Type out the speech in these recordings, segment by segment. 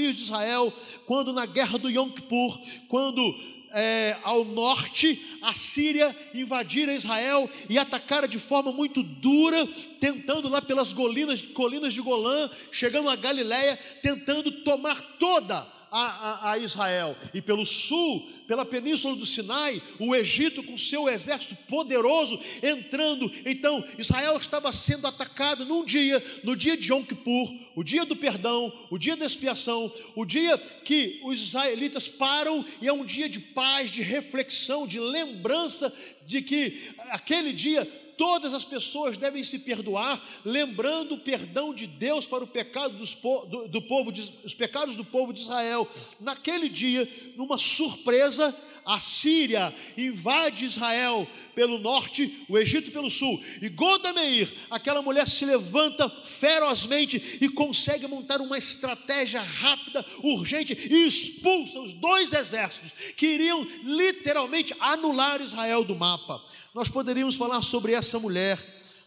desafios de Israel, quando na guerra do Yom Kippur, quando é, ao norte, a Síria invadira Israel e atacara de forma muito dura, tentando lá pelas colinas, colinas de Golã, chegando a Galiléia, tentando tomar toda a, a, a, Israel. E pelo sul, pela península do Sinai, o Egito com seu exército poderoso entrando. Então, Israel estava sendo atacado num dia, no dia de Yom Kippur, o dia do perdão, o dia da expiação, o dia que os israelitas param e é um dia de paz, de reflexão, de lembrança de que aquele dia todas as pessoas devem se perdoar, lembrando o perdão de Deus para o pecado dos, do, do povo, de, os pecados do povo de Israel. Naquele dia, numa surpresa, a Síria invade Israel pelo norte, o Egito pelo sul. E Godameir, aquela mulher se levanta ferozmente e consegue montar uma estratégia rápida, urgente e expulsa os dois exércitos que iriam literalmente anular Israel do mapa. Nós poderíamos falar sobre essa mulher,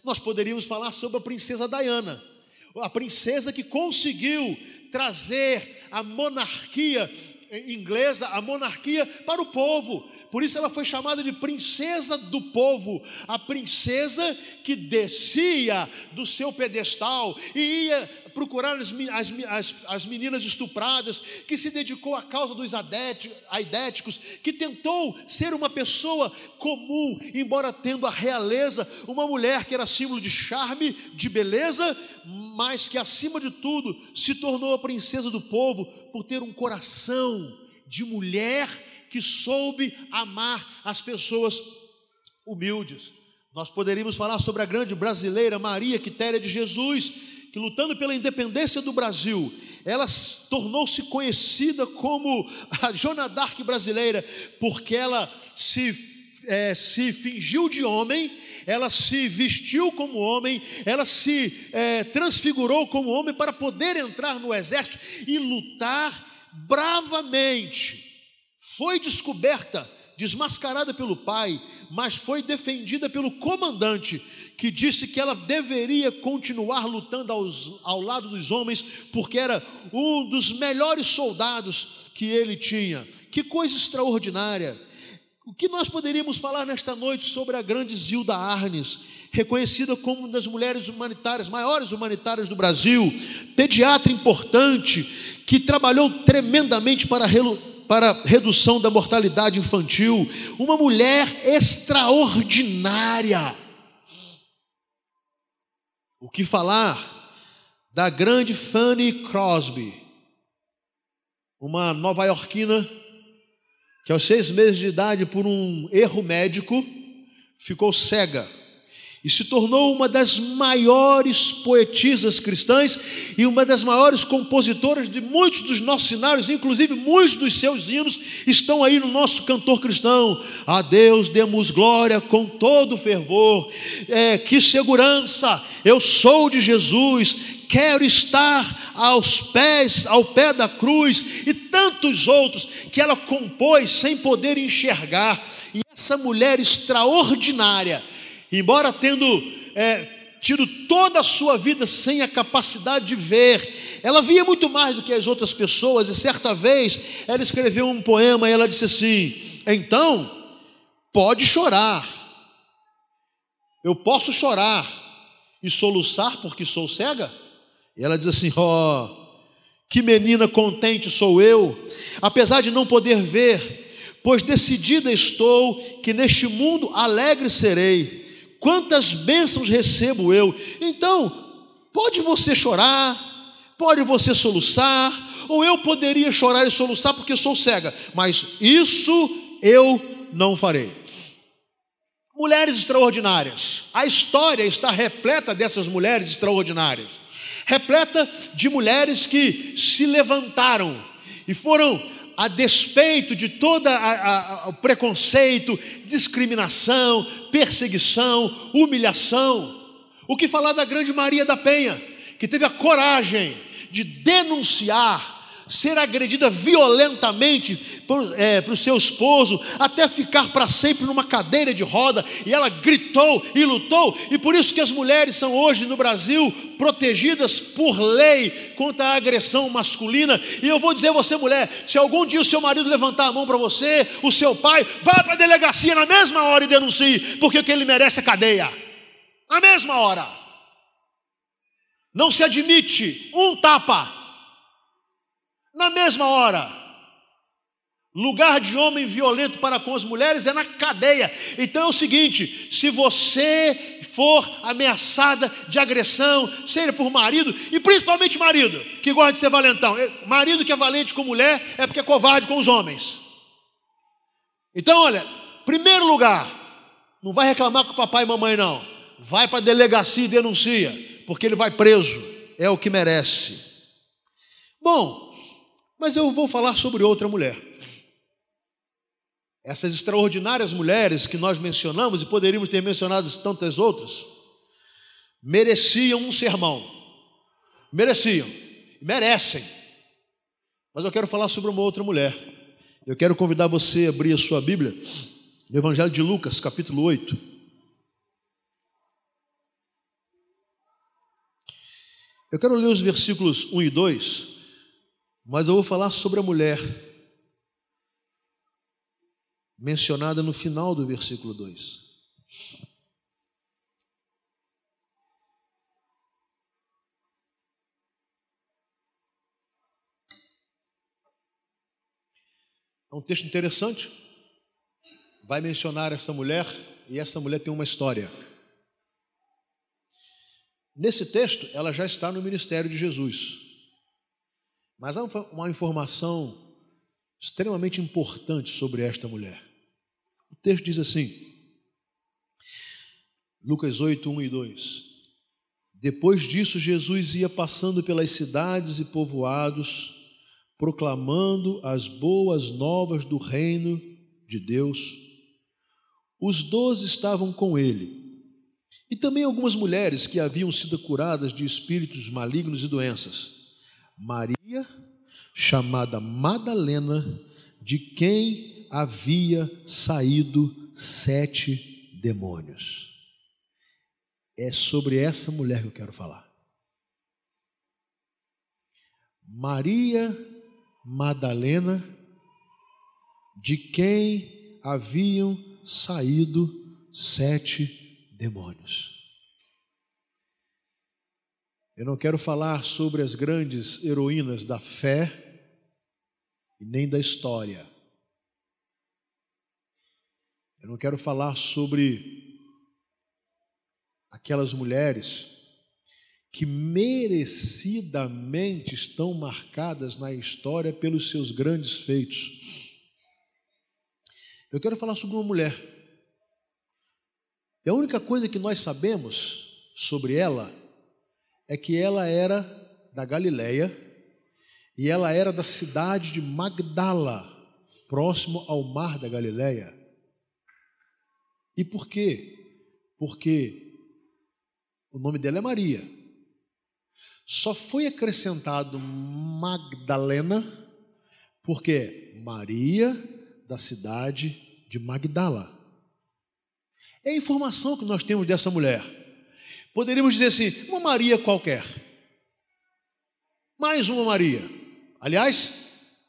nós poderíamos falar sobre a princesa Diana, a princesa que conseguiu trazer a monarquia inglesa, a monarquia para o povo. Por isso ela foi chamada de princesa do povo, a princesa que descia do seu pedestal e ia procurar as, as, as meninas estupradas, que se dedicou à causa dos aidéticos, que tentou ser uma pessoa comum, embora tendo a realeza, uma mulher que era símbolo de charme, de beleza, mas que acima de tudo se tornou a princesa do povo por ter um coração de mulher que soube amar as pessoas humildes. Nós poderíamos falar sobre a grande brasileira Maria Quitéria de Jesus, que lutando pela independência do Brasil, ela tornou-se conhecida como a Joana d'Arc brasileira, porque ela se é, se fingiu de homem, ela se vestiu como homem, ela se é, transfigurou como homem para poder entrar no exército e lutar bravamente. Foi descoberta desmascarada pelo pai, mas foi defendida pelo comandante, que disse que ela deveria continuar lutando aos, ao lado dos homens, porque era um dos melhores soldados que ele tinha. Que coisa extraordinária! O que nós poderíamos falar nesta noite sobre a grande Zilda Arnes, reconhecida como uma das mulheres humanitárias, maiores humanitárias do Brasil, pediatra importante, que trabalhou tremendamente para para redução da mortalidade infantil, uma mulher extraordinária. O que falar da grande Fanny Crosby, uma nova-iorquina que aos seis meses de idade, por um erro médico, ficou cega e se tornou uma das maiores poetisas cristãs e uma das maiores compositoras de muitos dos nossos cenários, inclusive muitos dos seus hinos estão aí no nosso cantor cristão. A Deus demos glória com todo fervor, é, que segurança, eu sou de Jesus, quero estar aos pés, ao pé da cruz, e tantos outros que ela compôs sem poder enxergar. E essa mulher extraordinária, embora tendo é, tido toda a sua vida sem a capacidade de ver, ela via muito mais do que as outras pessoas, e certa vez ela escreveu um poema e ela disse assim: Então, pode chorar, eu posso chorar e soluçar porque sou cega? E ela diz assim: Ó, oh, que menina contente sou eu, apesar de não poder ver, pois decidida estou que neste mundo alegre serei quantas bênçãos recebo eu. Então, pode você chorar, pode você soluçar, ou eu poderia chorar e soluçar porque sou cega, mas isso eu não farei. Mulheres extraordinárias, a história está repleta dessas mulheres extraordinárias, repleta de mulheres que se levantaram e foram a despeito de todo o preconceito, discriminação, perseguição, humilhação. O que falar da grande Maria da Penha, que teve a coragem de denunciar ser agredida violentamente para é, o seu esposo, até ficar para sempre numa cadeira de roda, e ela gritou e lutou, e por isso que as mulheres são hoje no Brasil protegidas por lei contra a agressão masculina. E eu vou dizer a você, mulher, se algum dia o seu marido levantar a mão para você, o seu pai, vá para a delegacia na mesma hora e denuncie, porque o que ele merece é cadeia. Na mesma hora. Não se admite um tapa na mesma hora. Lugar de homem violento para com as mulheres é na cadeia. Então é o seguinte: se você for ameaçada de agressão, seja por marido, e principalmente marido, que gosta de ser valentão, marido que é valente com mulher é porque é covarde com os homens. Então, olha, primeiro lugar, não vai reclamar com o papai e mamãe, não. Vai para a delegacia e denuncia, porque ele vai preso, é o que merece. Bom, mas eu vou falar sobre outra mulher. Essas extraordinárias mulheres que nós mencionamos e poderíamos ter mencionado tantas outras, mereciam um sermão. Mereciam, merecem. Mas eu quero falar sobre uma outra mulher. Eu quero convidar você a abrir a sua Bíblia no Evangelho de Lucas, capítulo 8. Eu quero ler os versículos 1 e 2 mas eu vou falar sobre a mulher, mencionada no final do versículo 2. É um texto interessante. Vai mencionar essa mulher e essa mulher tem uma história. Nesse texto, ela já está no ministério de Jesus. Mas há uma informação extremamente importante sobre esta mulher. O texto diz assim, Lucas 8, 1 e 2. Depois disso, Jesus ia passando pelas cidades e povoados, proclamando as boas novas do reino de Deus. Os doze estavam com ele, e também algumas mulheres que haviam sido curadas de espíritos malignos e doenças. Maria, chamada Madalena, de quem havia saído sete demônios. É sobre essa mulher que eu quero falar. Maria Madalena, de quem haviam saído sete demônios. Eu não quero falar sobre as grandes heroínas da fé e nem da história. Eu não quero falar sobre aquelas mulheres que merecidamente estão marcadas na história pelos seus grandes feitos. Eu quero falar sobre uma mulher. E a única coisa que nós sabemos sobre ela é que ela era da Galileia e ela era da cidade de Magdala, próximo ao mar da Galileia. E por quê? Porque o nome dela é Maria. Só foi acrescentado Magdalena porque Maria da cidade de Magdala. É a informação que nós temos dessa mulher. Poderíamos dizer assim, uma Maria qualquer. Mais uma Maria. Aliás,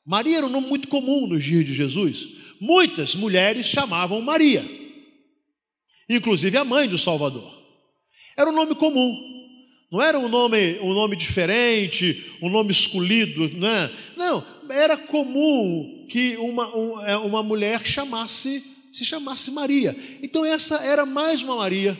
Maria era um nome muito comum nos dias de Jesus. Muitas mulheres chamavam Maria, inclusive a mãe do Salvador. Era um nome comum. Não era um nome, um nome diferente, um nome escolhido, não é? Não, era comum que uma, um, é, uma mulher chamasse, se chamasse Maria. Então essa era mais uma Maria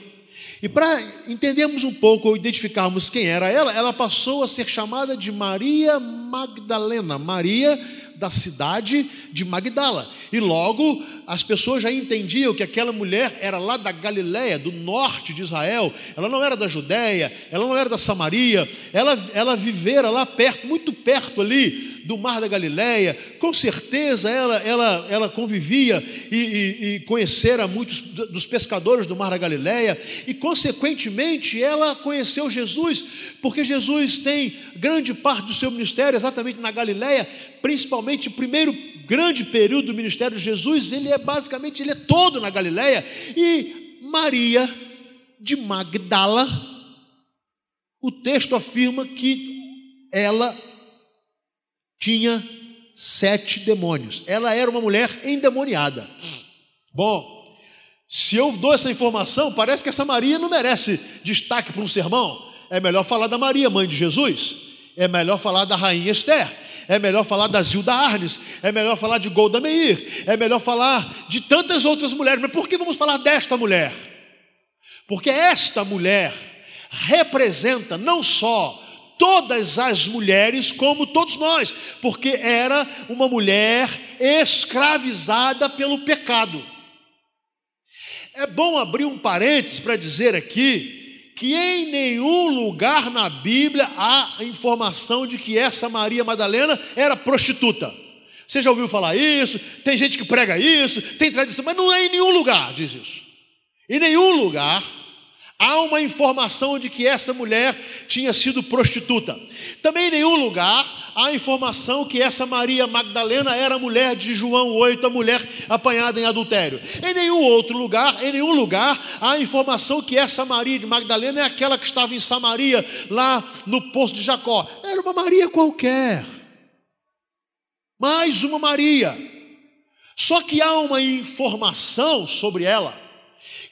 e para entendermos um pouco ou identificarmos quem era ela, ela passou a ser chamada de Maria Magdalena, Maria da cidade de Magdala. E logo as pessoas já entendiam que aquela mulher era lá da Galiléia, do norte de Israel. Ela não era da Judéia, ela não era da Samaria, ela, ela vivera lá perto, muito perto ali do Mar da Galileia, com certeza ela, ela, ela convivia e, e, e conhecera muitos dos pescadores do Mar da Galileia, e consequentemente ela conheceu Jesus, porque Jesus tem grande parte do seu ministério exatamente na Galileia, principalmente o primeiro grande período do ministério de Jesus, ele é basicamente, ele é todo na Galileia, e Maria de Magdala, o texto afirma que ela tinha sete demônios. Ela era uma mulher endemoniada. Bom, se eu dou essa informação, parece que essa Maria não merece destaque para um sermão. É melhor falar da Maria, mãe de Jesus. É melhor falar da rainha Esther. É melhor falar da Zilda Arnes. É melhor falar de Golda Meir. É melhor falar de tantas outras mulheres. Mas por que vamos falar desta mulher? Porque esta mulher representa não só todas as mulheres, como todos nós, porque era uma mulher escravizada pelo pecado. É bom abrir um parênteses para dizer aqui que em nenhum lugar na Bíblia há informação de que essa Maria Madalena era prostituta. Você já ouviu falar isso? Tem gente que prega isso, tem tradição, mas não é em nenhum lugar, diz isso. Em nenhum lugar Há uma informação de que essa mulher tinha sido prostituta. Também em nenhum lugar há informação que essa Maria Magdalena era mulher de João 8, a mulher apanhada em adultério. Em nenhum outro lugar, em nenhum lugar há informação que essa Maria de Magdalena é aquela que estava em Samaria, lá no poço de Jacó. Era uma Maria qualquer. Mais uma Maria. Só que há uma informação sobre ela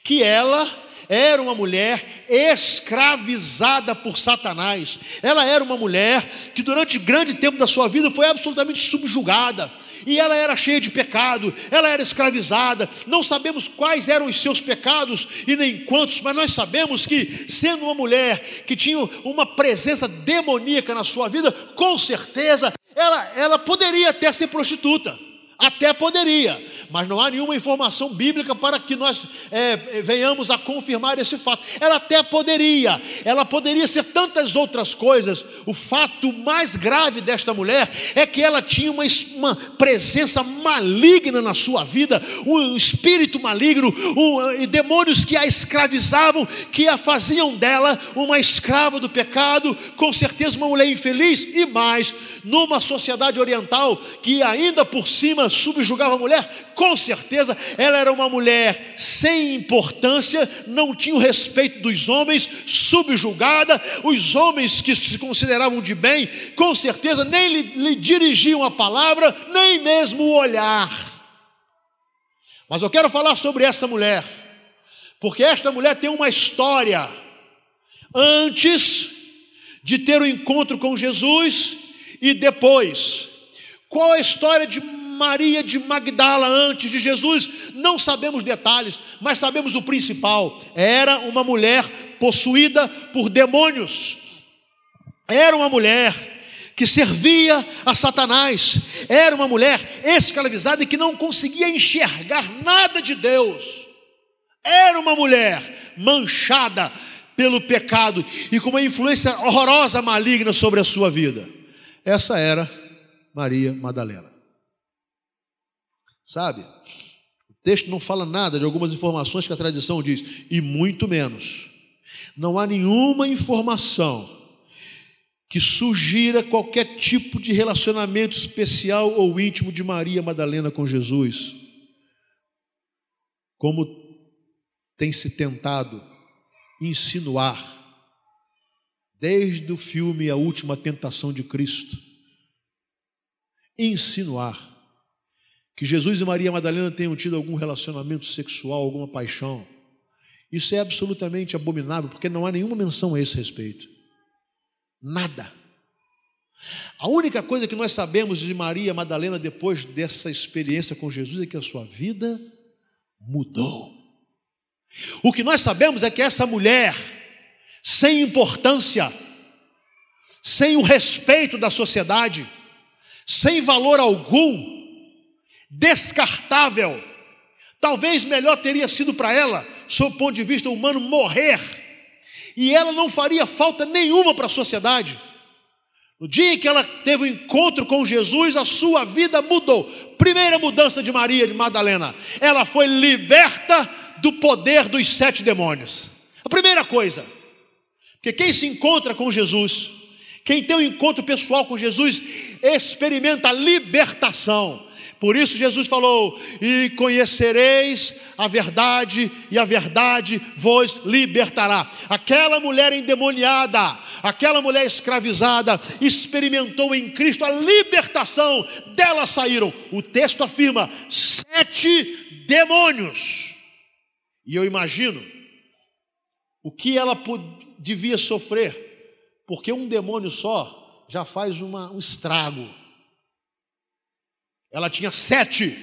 que ela era uma mulher escravizada por Satanás. Ela era uma mulher que durante grande tempo da sua vida foi absolutamente subjugada. E ela era cheia de pecado, ela era escravizada. Não sabemos quais eram os seus pecados e nem quantos, mas nós sabemos que, sendo uma mulher que tinha uma presença demoníaca na sua vida, com certeza ela, ela poderia até ser prostituta. Até poderia, mas não há nenhuma informação bíblica para que nós é, venhamos a confirmar esse fato. Ela até poderia, ela poderia ser tantas outras coisas. O fato mais grave desta mulher é que ela tinha uma, uma presença maligna na sua vida, um espírito maligno, um, demônios que a escravizavam, que a faziam dela uma escrava do pecado, com certeza uma mulher infeliz, e mais, numa sociedade oriental que ainda por cima subjugava a mulher, com certeza ela era uma mulher sem importância, não tinha o respeito dos homens, subjugada, os homens que se consideravam de bem, com certeza nem lhe, lhe dirigiam a palavra, nem mesmo o olhar. Mas eu quero falar sobre essa mulher, porque esta mulher tem uma história antes de ter o encontro com Jesus e depois. Qual a história de Maria de Magdala antes de Jesus, não sabemos detalhes, mas sabemos o principal: era uma mulher possuída por demônios, era uma mulher que servia a Satanás, era uma mulher escravizada e que não conseguia enxergar nada de Deus, era uma mulher manchada pelo pecado e com uma influência horrorosa, maligna sobre a sua vida. Essa era Maria Madalena. Sabe? O texto não fala nada de algumas informações que a tradição diz, e muito menos. Não há nenhuma informação que sugira qualquer tipo de relacionamento especial ou íntimo de Maria Madalena com Jesus. Como tem se tentado insinuar desde o filme A Última Tentação de Cristo. Insinuar que Jesus e Maria Madalena tenham tido algum relacionamento sexual, alguma paixão. Isso é absolutamente abominável, porque não há nenhuma menção a esse respeito. Nada. A única coisa que nós sabemos de Maria Madalena depois dessa experiência com Jesus é que a sua vida mudou. O que nós sabemos é que essa mulher, sem importância, sem o respeito da sociedade, sem valor algum, descartável. Talvez melhor teria sido para ela, sob o ponto de vista humano, morrer. E ela não faria falta nenhuma para a sociedade. No dia em que ela teve o um encontro com Jesus, a sua vida mudou. Primeira mudança de Maria de Madalena, ela foi liberta do poder dos sete demônios. A primeira coisa, porque quem se encontra com Jesus, quem tem um encontro pessoal com Jesus, experimenta libertação. Por isso Jesus falou: "E conhecereis a verdade, e a verdade vos libertará". Aquela mulher endemoniada, aquela mulher escravizada, experimentou em Cristo a libertação. Dela saíram, o texto afirma, sete demônios. E eu imagino o que ela devia sofrer, porque um demônio só já faz uma, um estrago. Ela tinha sete,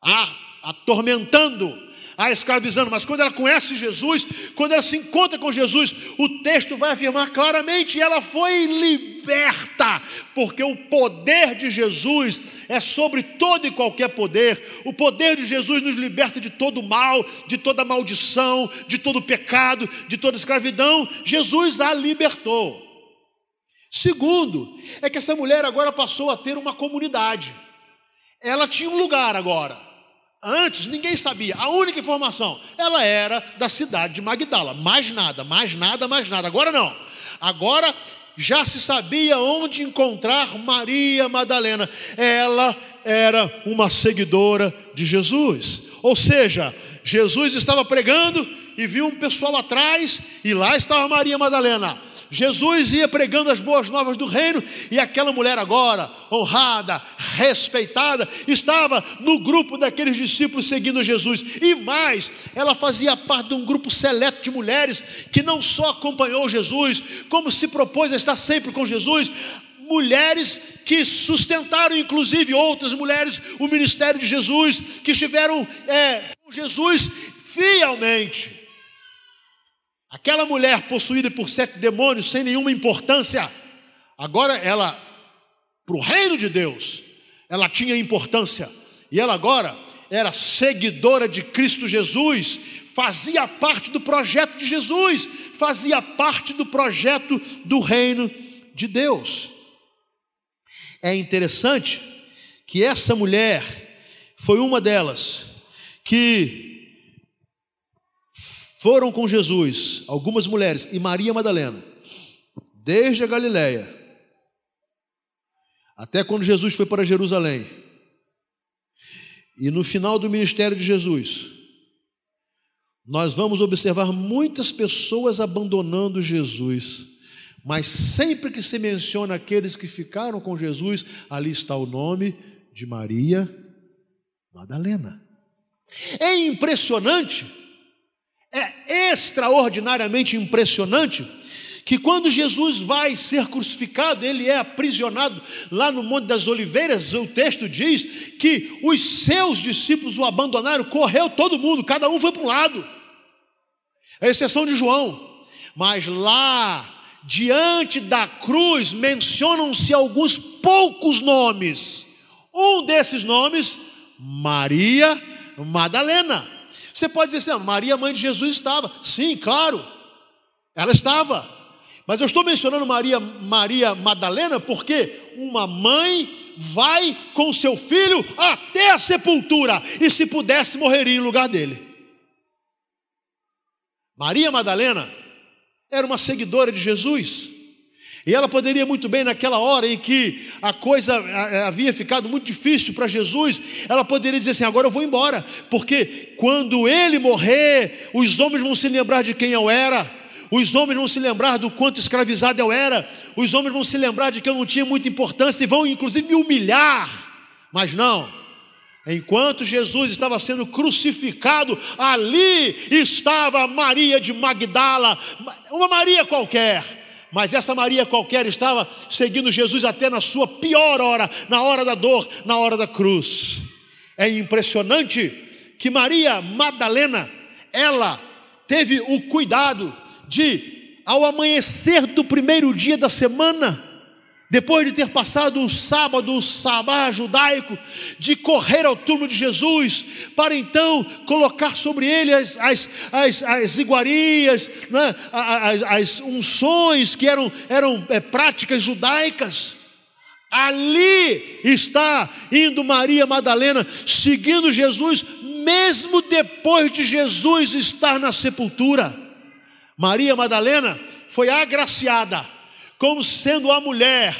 a, atormentando, a escravizando. Mas quando ela conhece Jesus, quando ela se encontra com Jesus, o texto vai afirmar claramente: ela foi liberta, porque o poder de Jesus é sobre todo e qualquer poder. O poder de Jesus nos liberta de todo mal, de toda maldição, de todo pecado, de toda escravidão. Jesus a libertou. Segundo, é que essa mulher agora passou a ter uma comunidade. Ela tinha um lugar agora. Antes ninguém sabia. A única informação, ela era da cidade de Magdala. Mais nada, mais nada, mais nada. Agora não. Agora já se sabia onde encontrar Maria Madalena. Ela era uma seguidora de Jesus. Ou seja, Jesus estava pregando e viu um pessoal atrás e lá estava Maria Madalena. Jesus ia pregando as boas novas do reino e aquela mulher agora, honrada, respeitada, estava no grupo daqueles discípulos seguindo Jesus. E mais, ela fazia parte de um grupo seleto de mulheres que não só acompanhou Jesus, como se propôs a estar sempre com Jesus, mulheres que sustentaram, inclusive outras mulheres, o ministério de Jesus, que estiveram é, com Jesus fielmente. Aquela mulher possuída por sete demônios, sem nenhuma importância, agora ela, para o reino de Deus, ela tinha importância, e ela agora era seguidora de Cristo Jesus, fazia parte do projeto de Jesus, fazia parte do projeto do reino de Deus. É interessante que essa mulher foi uma delas que foram com Jesus algumas mulheres e Maria Madalena, desde a Galiléia até quando Jesus foi para Jerusalém. E no final do ministério de Jesus, nós vamos observar muitas pessoas abandonando Jesus. Mas sempre que se menciona aqueles que ficaram com Jesus, ali está o nome de Maria Madalena. É impressionante extraordinariamente impressionante que quando Jesus vai ser crucificado, ele é aprisionado lá no Monte das Oliveiras, o texto diz que os seus discípulos o abandonaram, correu todo mundo, cada um foi para um lado, a exceção de João, mas lá, diante da cruz, mencionam-se alguns poucos nomes, um desses nomes, Maria Madalena. Você pode dizer assim, ah, Maria, mãe de Jesus, estava. Sim, claro, ela estava. Mas eu estou mencionando Maria, Maria Madalena porque uma mãe vai com seu filho até a sepultura e se pudesse morreria em lugar dele. Maria Madalena era uma seguidora de Jesus. E ela poderia muito bem, naquela hora em que a coisa havia ficado muito difícil para Jesus, ela poderia dizer assim: agora eu vou embora, porque quando ele morrer, os homens vão se lembrar de quem eu era. Os homens vão se lembrar do quanto escravizado eu era, os homens vão se lembrar de que eu não tinha muita importância e vão inclusive me humilhar. Mas não, Enquanto Jesus estava sendo crucificado, ali estava Maria de Magdala, uma Maria qualquer, mas essa Maria qualquer estava seguindo Jesus até na sua pior hora, na hora da dor, na hora da cruz. É impressionante que Maria Madalena, ela teve o cuidado de, ao amanhecer do primeiro dia da semana, depois de ter passado o sábado, o sabá judaico, de correr ao túmulo de Jesus, para então colocar sobre ele as, as, as, as iguarias, né, as, as, unções que eram, eram é, práticas judaicas. Ali está indo Maria Madalena, seguindo Jesus, mesmo depois de Jesus estar na sepultura. Maria Madalena foi agraciada como sendo a mulher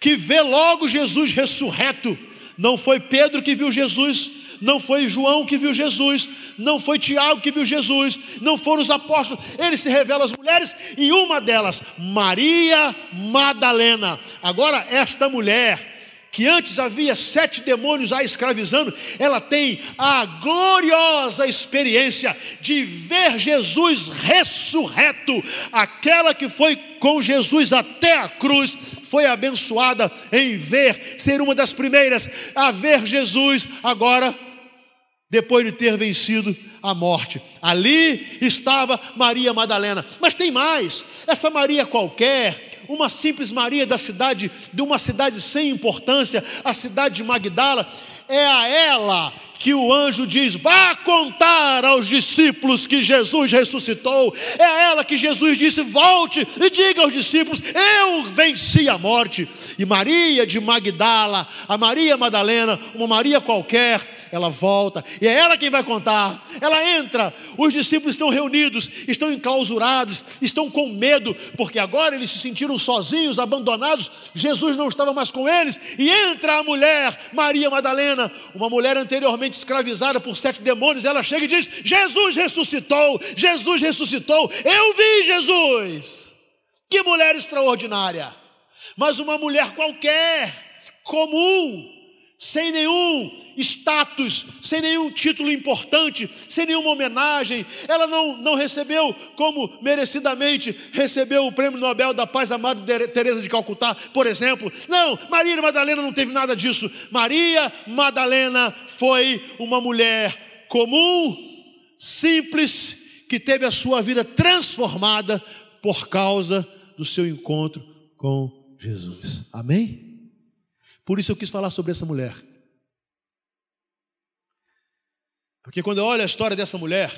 que vê logo Jesus ressurreto. Não foi Pedro que viu Jesus, não foi João que viu Jesus, não foi Tiago que viu Jesus, não foram os apóstolos. Ele se revela às mulheres e uma delas, Maria Madalena. Agora, esta mulher que antes havia sete demônios a escravizando, ela tem a gloriosa experiência de ver Jesus ressurreto, aquela que foi com Jesus até a cruz, foi abençoada em ver, ser uma das primeiras a ver Jesus agora, depois de ter vencido a morte. Ali estava Maria Madalena. Mas tem mais, essa Maria qualquer, uma simples Maria da cidade, de uma cidade sem importância, a cidade de Magdala, é a ela que o anjo diz: vá contar aos discípulos que Jesus ressuscitou. É ela que Jesus disse: volte e diga aos discípulos: eu venci a morte. E Maria de Magdala, a Maria Madalena, uma Maria qualquer, ela volta e é ela quem vai contar. Ela entra, os discípulos estão reunidos, estão enclausurados, estão com medo, porque agora eles se sentiram sozinhos, abandonados. Jesus não estava mais com eles, e entra a mulher, Maria Madalena, uma mulher anteriormente escravizada por sete demônios. Ela chega e diz: Jesus ressuscitou, Jesus ressuscitou, eu vi Jesus. Que mulher extraordinária! Mas uma mulher qualquer, comum, sem nenhum status, sem nenhum título importante, sem nenhuma homenagem. Ela não, não recebeu como merecidamente recebeu o prêmio Nobel da Paz da Madre Teresa de Calcutá, por exemplo. Não, Maria Madalena não teve nada disso. Maria Madalena foi uma mulher comum, simples, que teve a sua vida transformada por causa do seu encontro com Jesus. Amém? Por isso eu quis falar sobre essa mulher. Porque quando eu olho a história dessa mulher,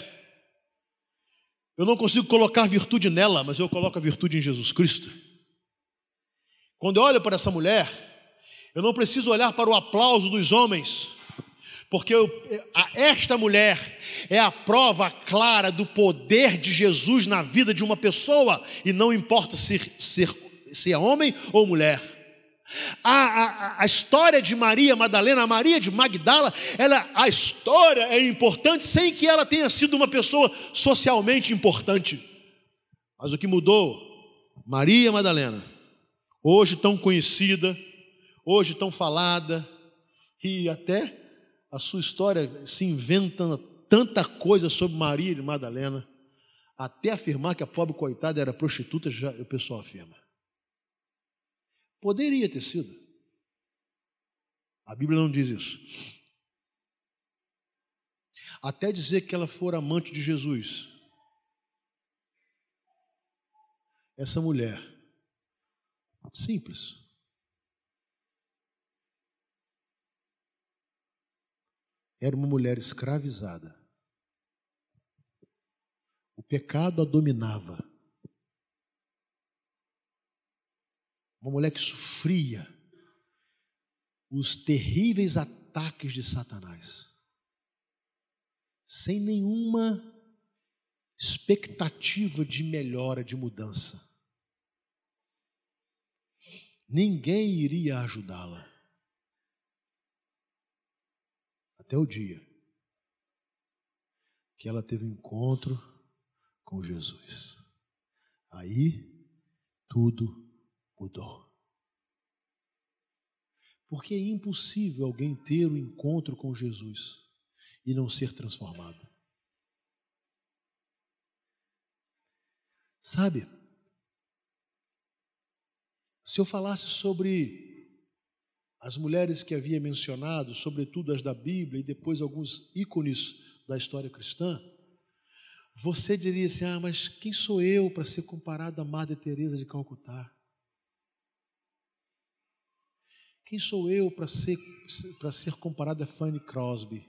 eu não consigo colocar virtude nela, mas eu coloco a virtude em Jesus Cristo. Quando eu olho para essa mulher, eu não preciso olhar para o aplauso dos homens, porque eu, esta mulher é a prova clara do poder de Jesus na vida de uma pessoa, e não importa se, se, se é homem ou mulher. A, a, a, história de Maria Madalena, a Maria de Magdala, ela, a história é importante sem que ela tenha sido uma pessoa socialmente importante. Mas o que mudou, Maria Madalena, hoje tão conhecida, hoje tão falada, e até a sua história se inventa tanta coisa sobre Maria de Madalena, até afirmar que a pobre coitada era prostituta, já o pessoal afirma. Poderia ter sido. A Bíblia não diz isso. Até dizer que ela for amante de Jesus. Essa mulher, simples, era uma mulher escravizada. O pecado a dominava. Uma mulher que sofria os terríveis ataques de Satanás, sem nenhuma expectativa de melhora, de mudança. Ninguém iria ajudá-la. Até o dia que ela teve um encontro com Jesus. Aí tudo mudou. Porque é impossível alguém ter o um encontro com Jesus e não ser transformado. Sabe, se eu falasse sobre as mulheres que havia mencionado, sobretudo as da Bíblia e depois alguns ícones da história cristã, você diria assim: ah, mas quem sou eu para ser comparado a Madre Teresa de Calcutá? Quem sou eu para ser, para ser comparado a Fanny Crosby?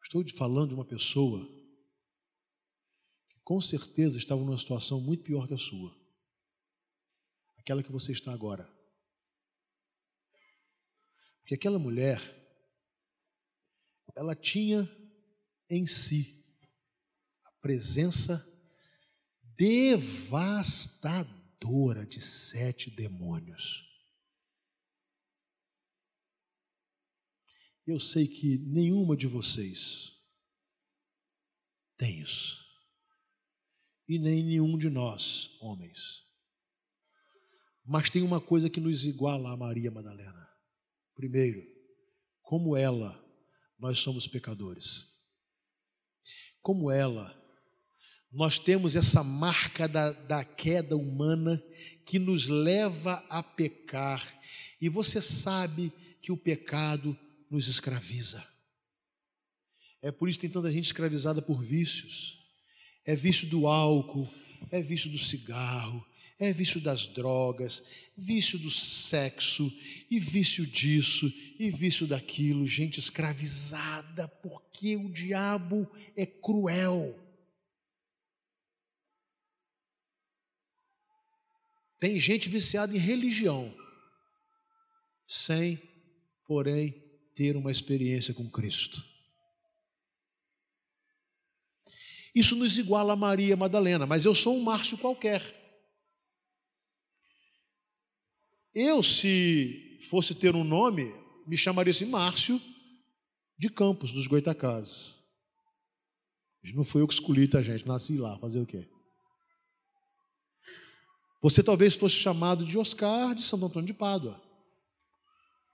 Estou falando de uma pessoa que com certeza estava numa situação muito pior que a sua. Aquela que você está agora. Porque aquela mulher, ela tinha em si a presença devastadora de sete demônios. Eu sei que nenhuma de vocês tem isso. E nem nenhum de nós, homens. Mas tem uma coisa que nos iguala a Maria Madalena. Primeiro, como ela, nós somos pecadores. Como ela, nós temos essa marca da, da queda humana que nos leva a pecar. E você sabe que o pecado nos escraviza. É por isso que tem tanta gente escravizada por vícios. É vício do álcool, é vício do cigarro, é vício das drogas, vício do sexo, e vício disso, e vício daquilo. Gente escravizada, porque o diabo é cruel. Tem gente viciada em religião, sem, porém, ter uma experiência com Cristo. Isso nos iguala a Maria Madalena, mas eu sou um Márcio qualquer. Eu, se fosse ter um nome, me chamaria assim Márcio de Campos, dos Goitacazes. Não foi eu que escolhi, tá, gente? Nasci lá, fazer o quê? Você talvez fosse chamado de Oscar de Santo Antônio de Pádua.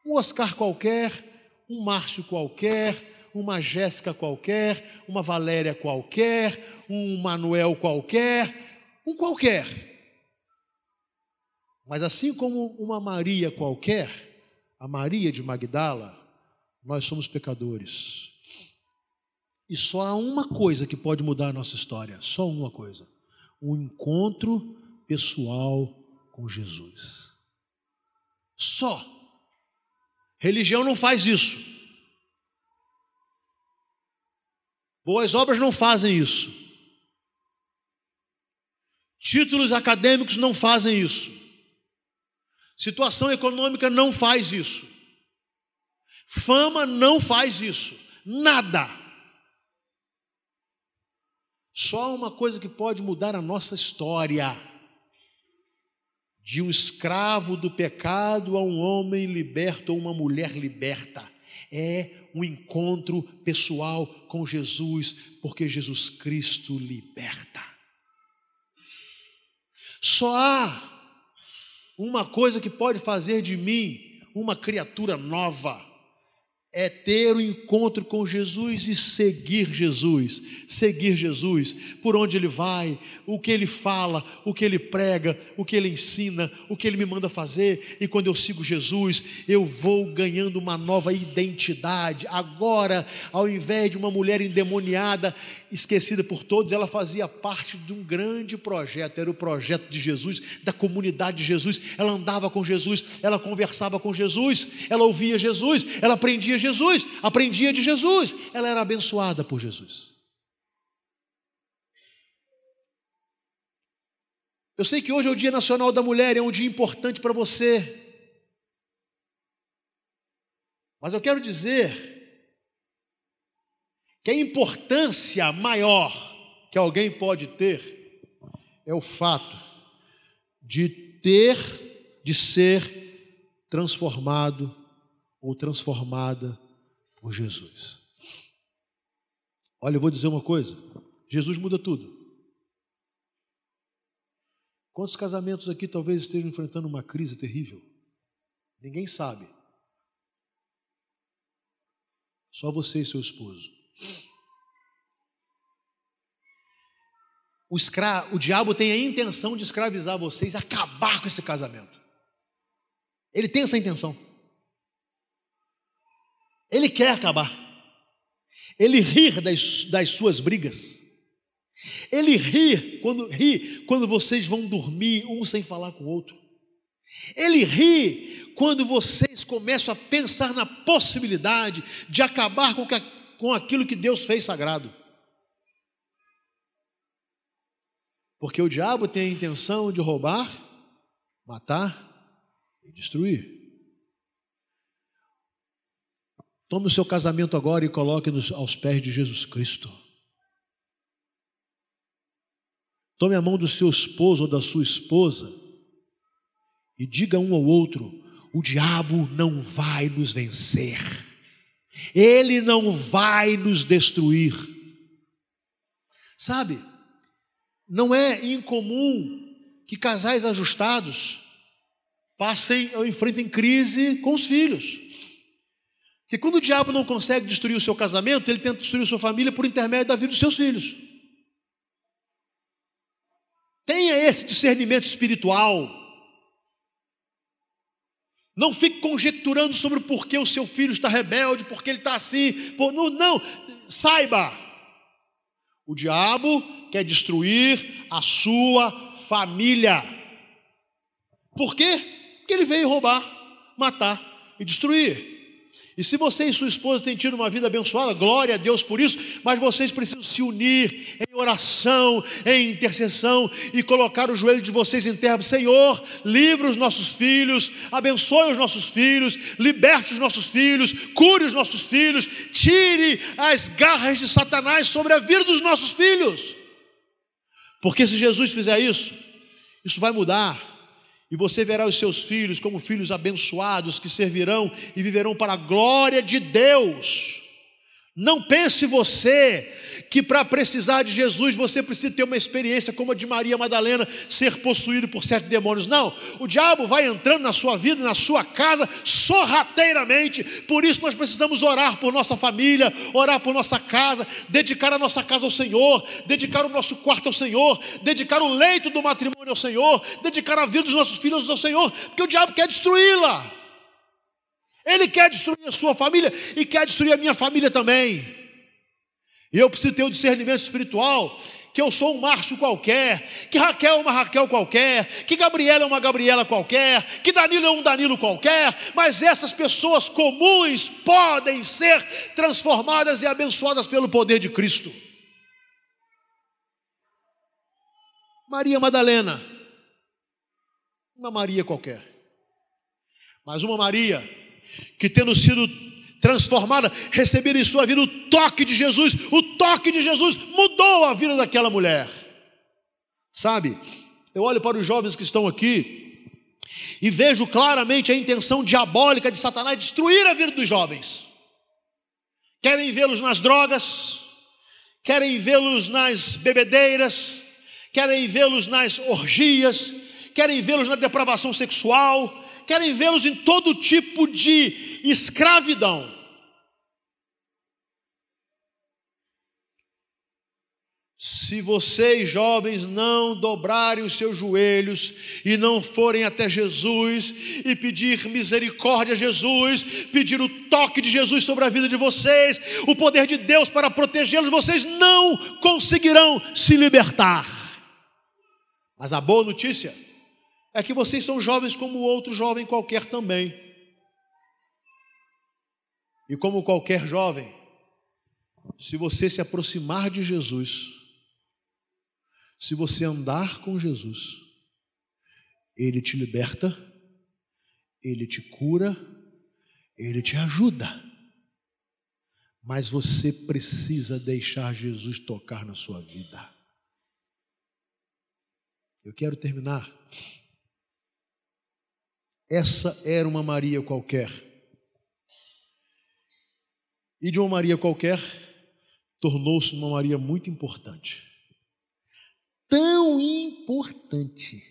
Um Oscar qualquer, um Márcio qualquer, uma Jéssica qualquer, uma Valéria qualquer, um Manuel qualquer, um qualquer. Mas assim como uma Maria qualquer, a Maria de Magdala, nós somos pecadores. E só há uma coisa que pode mudar a nossa história, só uma coisa: o encontro pessoal com Jesus. Só. Religião não faz isso. Boas obras não fazem isso. Títulos acadêmicos não fazem isso. Situação econômica não faz isso. Fama não faz isso. Nada. Só uma coisa que pode mudar a nossa história de um escravo do pecado a um homem liberto ou uma mulher liberta. É um encontro pessoal com Jesus, porque Jesus Cristo liberta. Só há uma coisa que pode fazer de mim uma criatura nova é ter o um encontro com Jesus e seguir Jesus, seguir Jesus, por onde ele vai, o que ele fala, o que ele prega, o que ele ensina, o que ele me manda fazer, e quando eu sigo Jesus, eu vou ganhando uma nova identidade. Agora, ao invés de uma mulher endemoniada, esquecida por todos, ela fazia parte de um grande projeto, era o projeto de Jesus, da comunidade de Jesus. Ela andava com Jesus, ela conversava com Jesus, ela ouvia Jesus, ela aprendia Jesus, aprendia de Jesus, ela era abençoada por Jesus. Eu sei que hoje é o Dia Nacional da Mulher, é um dia importante para você. Mas eu quero dizer que a importância maior que alguém pode ter é o fato de ter, de ser transformado ou transformada por Jesus. Olha, eu vou dizer uma coisa: Jesus muda tudo. Quantos casamentos aqui talvez estejam enfrentando uma crise terrível? Ninguém sabe. Só você e seu esposo. O, escra... o diabo tem a intenção de escravizar vocês, acabar com esse casamento. Ele tem essa intenção. Ele quer acabar. Ele ri das, das suas brigas. Ele ri quando, ri quando vocês vão dormir um sem falar com o outro. Ele ri quando vocês começam a pensar na possibilidade de acabar com, com aquilo que Deus fez sagrado. Porque o diabo tem a intenção de roubar, matar e destruir. Tome o seu casamento agora e coloque aos pés de Jesus Cristo. Tome a mão do seu esposo ou da sua esposa e diga um ao outro: o diabo não vai nos vencer, ele não vai nos destruir. Sabe, não é incomum que casais ajustados passem ou enfrentem crise com os filhos. Que quando o diabo não consegue destruir o seu casamento, ele tenta destruir a sua família por intermédio da vida dos seus filhos. Tenha esse discernimento espiritual. Não fique conjecturando sobre o porquê o seu filho está rebelde, porque ele está assim. Por... Não, não, saiba. O diabo quer destruir a sua família. Por quê? Porque ele veio roubar, matar e destruir. E se você e sua esposa têm tido uma vida abençoada, glória a Deus por isso, mas vocês precisam se unir em oração, em intercessão e colocar o joelho de vocês em terra. Senhor, livre os nossos filhos, abençoe os nossos filhos, liberte os nossos filhos, cure os nossos filhos, tire as garras de Satanás sobre a vida dos nossos filhos. Porque se Jesus fizer isso, isso vai mudar e você verá os seus filhos como filhos abençoados que servirão e viverão para a glória de Deus. Não pense você que para precisar de Jesus você precisa ter uma experiência como a de Maria Madalena, ser possuído por sete demônios. Não, o diabo vai entrando na sua vida, na sua casa, sorrateiramente. Por isso nós precisamos orar por nossa família, orar por nossa casa, dedicar a nossa casa ao Senhor, dedicar o nosso quarto ao Senhor, dedicar o leito do matrimônio ao Senhor, dedicar a vida dos nossos filhos ao Senhor, porque o diabo quer destruí-la. Ele quer destruir a sua família e quer destruir a minha família também. E eu preciso ter o um discernimento espiritual que eu sou um Márcio qualquer, que Raquel é uma Raquel qualquer, que Gabriela é uma Gabriela qualquer, que Danilo é um Danilo qualquer, mas essas pessoas comuns podem ser transformadas e abençoadas pelo poder de Cristo. Maria Madalena, uma Maria qualquer, mas uma Maria que tendo sido transformada, receber em sua vida o toque de Jesus, o toque de Jesus mudou a vida daquela mulher. Sabe, eu olho para os jovens que estão aqui e vejo claramente a intenção diabólica de Satanás destruir a vida dos jovens. Querem vê-los nas drogas, querem vê-los nas bebedeiras, querem vê-los nas orgias, querem vê-los na depravação sexual, querem vê-los em todo tipo de escravidão. Se vocês, jovens, não dobrarem os seus joelhos e não forem até Jesus e pedir misericórdia a Jesus, pedir o toque de Jesus sobre a vida de vocês, o poder de Deus para protegê-los, vocês não conseguirão se libertar. Mas a boa notícia é que vocês são jovens como outro jovem qualquer também. E como qualquer jovem, se você se aproximar de Jesus, se você andar com Jesus, Ele te liberta, Ele te cura, Ele te ajuda. Mas você precisa deixar Jesus tocar na sua vida. Eu quero terminar essa era uma Maria qualquer. E de uma Maria qualquer, tornou-se uma Maria muito importante. Tão importante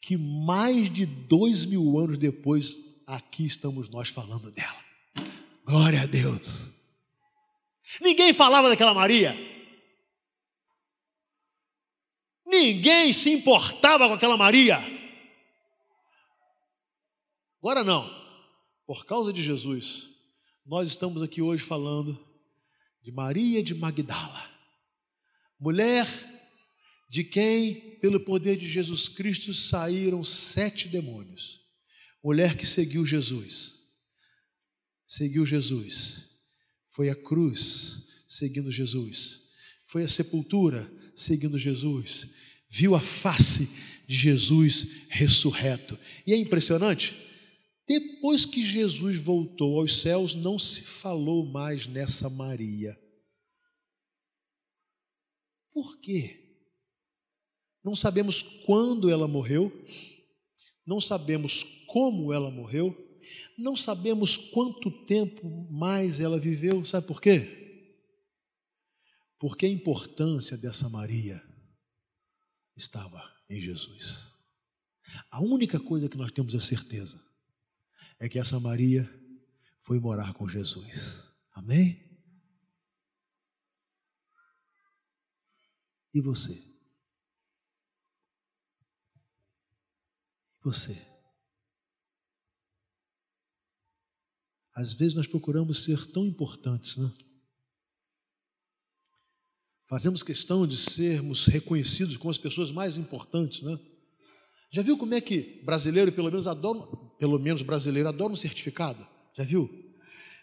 que mais de dois mil anos depois, aqui estamos nós falando dela. Glória a Deus. Ninguém falava daquela Maria. Ninguém se importava com aquela Maria. Agora não. Por causa de Jesus, nós estamos aqui hoje falando de Maria de Magdala, mulher de quem, pelo poder de Jesus Cristo, saíram sete demônios. Mulher que seguiu Jesus, seguiu Jesus, foi à cruz seguindo Jesus, foi à sepultura seguindo Jesus, viu a face de Jesus ressurreto. E é impressionante, depois que Jesus voltou aos céus, não se falou mais nessa Maria. Por quê? Não sabemos quando ela morreu, não sabemos como ela morreu, não sabemos quanto tempo mais ela viveu, sabe por quê? Porque a importância dessa Maria estava em Jesus. A única coisa que nós temos a certeza é que essa Maria foi morar com Jesus. Amém? E você? você. Às vezes nós procuramos ser tão importantes, né? Fazemos questão de sermos reconhecidos como as pessoas mais importantes, né? Já viu como é que brasileiro, pelo menos adora, pelo menos brasileiro adora um certificado? Já viu?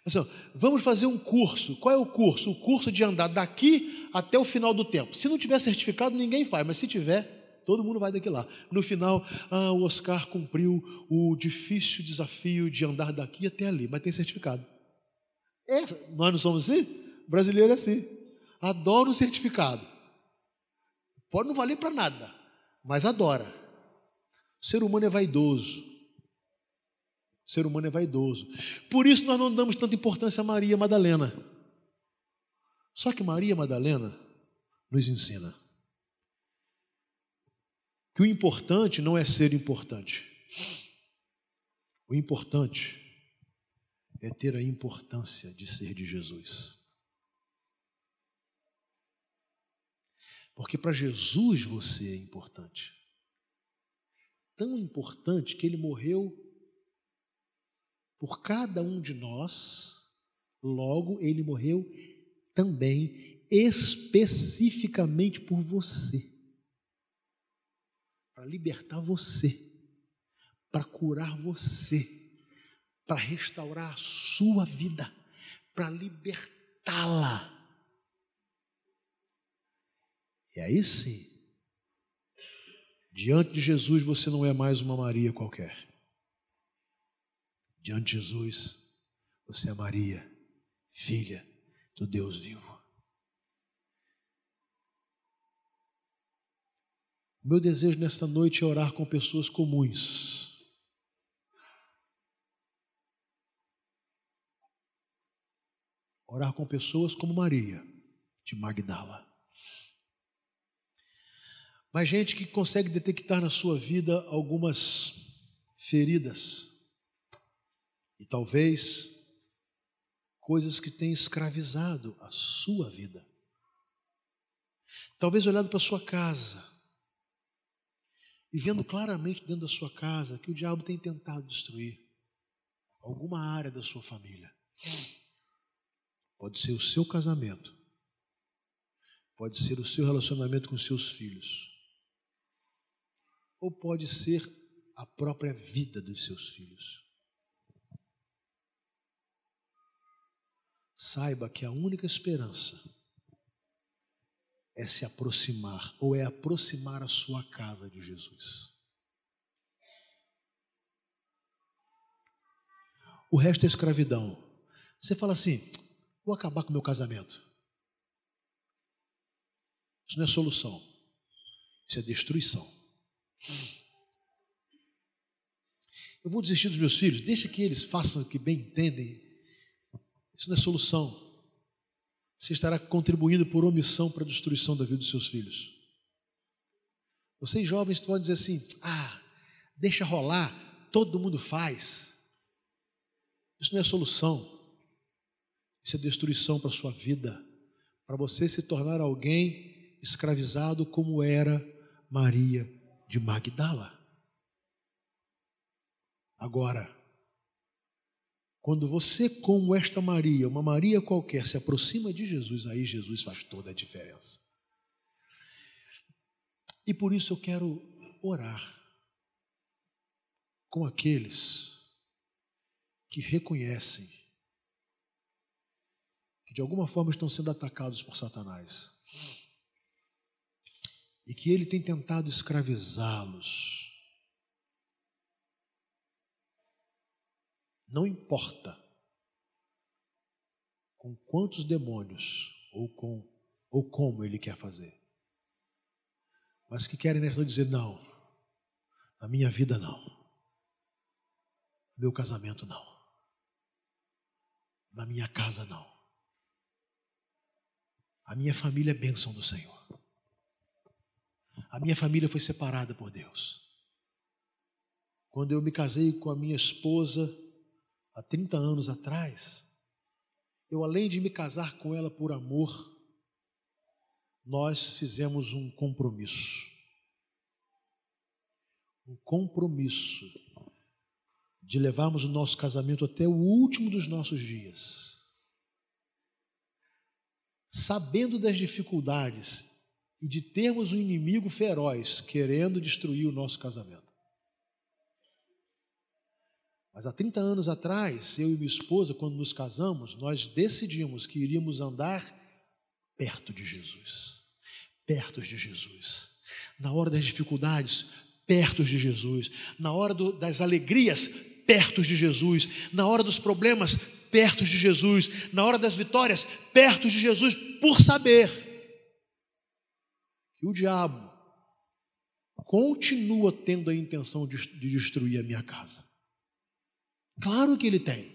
Assim, vamos fazer um curso. Qual é o curso? O curso de andar daqui até o final do tempo. Se não tiver certificado, ninguém faz, mas se tiver, Todo mundo vai daqui lá. No final, ah, o Oscar cumpriu o difícil desafio de andar daqui até ali, mas tem certificado. É, nós não somos assim? O brasileiro é assim. Adora o certificado. Pode não valer para nada, mas adora. O ser humano é vaidoso. O ser humano é vaidoso. Por isso nós não damos tanta importância a Maria Madalena. Só que Maria Madalena nos ensina que o importante não é ser importante. O importante é ter a importância de ser de Jesus. Porque para Jesus você é importante. Tão importante que ele morreu por cada um de nós, logo ele morreu também especificamente por você para libertar você, para curar você, para restaurar a sua vida, para libertá-la. E aí sim, diante de Jesus você não é mais uma Maria qualquer. Diante de Jesus, você é Maria, filha do Deus vivo. Meu desejo nesta noite é orar com pessoas comuns. Orar com pessoas como Maria, de Magdala. Mas gente que consegue detectar na sua vida algumas feridas. E talvez coisas que têm escravizado a sua vida. Talvez olhando para a sua casa e vendo claramente dentro da sua casa que o diabo tem tentado destruir alguma área da sua família. Pode ser o seu casamento, pode ser o seu relacionamento com seus filhos, ou pode ser a própria vida dos seus filhos. Saiba que a única esperança é se aproximar, ou é aproximar a sua casa de Jesus. O resto é escravidão. Você fala assim: vou acabar com o meu casamento. Isso não é solução, isso é destruição. Eu vou desistir dos meus filhos, deixa que eles façam o que bem entendem. Isso não é solução você estará contribuindo por omissão para a destruição da vida dos seus filhos. Vocês jovens podem dizer assim: ah, deixa rolar, todo mundo faz. Isso não é solução, isso é destruição para a sua vida, para você se tornar alguém escravizado como era Maria de Magdala. Agora, quando você, como esta Maria, uma Maria qualquer, se aproxima de Jesus, aí Jesus faz toda a diferença. E por isso eu quero orar com aqueles que reconhecem que de alguma forma estão sendo atacados por Satanás e que ele tem tentado escravizá-los. Não importa com quantos demônios ou com ou como ele quer fazer. Mas que querem nessa dizer não. Na minha vida não. No meu casamento não. Na minha casa não. A minha família é bênção do Senhor. A minha família foi separada por Deus. Quando eu me casei com a minha esposa, há 30 anos atrás, eu além de me casar com ela por amor, nós fizemos um compromisso. Um compromisso de levarmos o nosso casamento até o último dos nossos dias. Sabendo das dificuldades e de termos um inimigo feroz querendo destruir o nosso casamento. Mas há 30 anos atrás, eu e minha esposa, quando nos casamos, nós decidimos que iríamos andar perto de Jesus. Perto de Jesus. Na hora das dificuldades, perto de Jesus. Na hora do, das alegrias, perto de Jesus. Na hora dos problemas, perto de Jesus. Na hora das vitórias, perto de Jesus, por saber que o diabo continua tendo a intenção de, de destruir a minha casa. Claro que ele tem.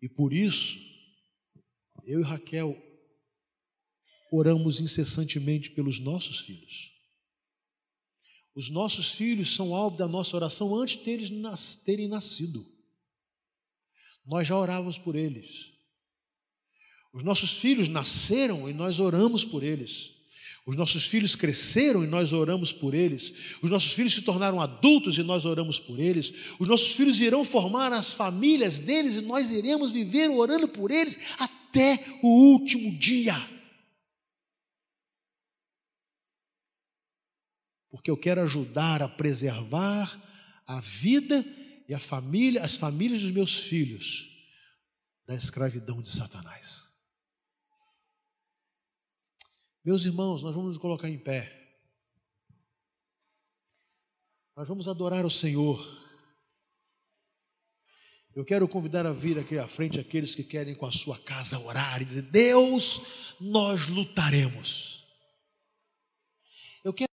E por isso, eu e Raquel oramos incessantemente pelos nossos filhos. Os nossos filhos são alvo da nossa oração antes deles terem nascido. Nós já orávamos por eles. Os nossos filhos nasceram e nós oramos por eles. Os nossos filhos cresceram e nós oramos por eles. Os nossos filhos se tornaram adultos e nós oramos por eles. Os nossos filhos irão formar as famílias deles e nós iremos viver orando por eles até o último dia. Porque eu quero ajudar a preservar a vida e a família, as famílias dos meus filhos da escravidão de Satanás. Meus irmãos, nós vamos nos colocar em pé. Nós vamos adorar o Senhor. Eu quero convidar a vir aqui à frente aqueles que querem com a sua casa orar e dizer: Deus, nós lutaremos. Eu quero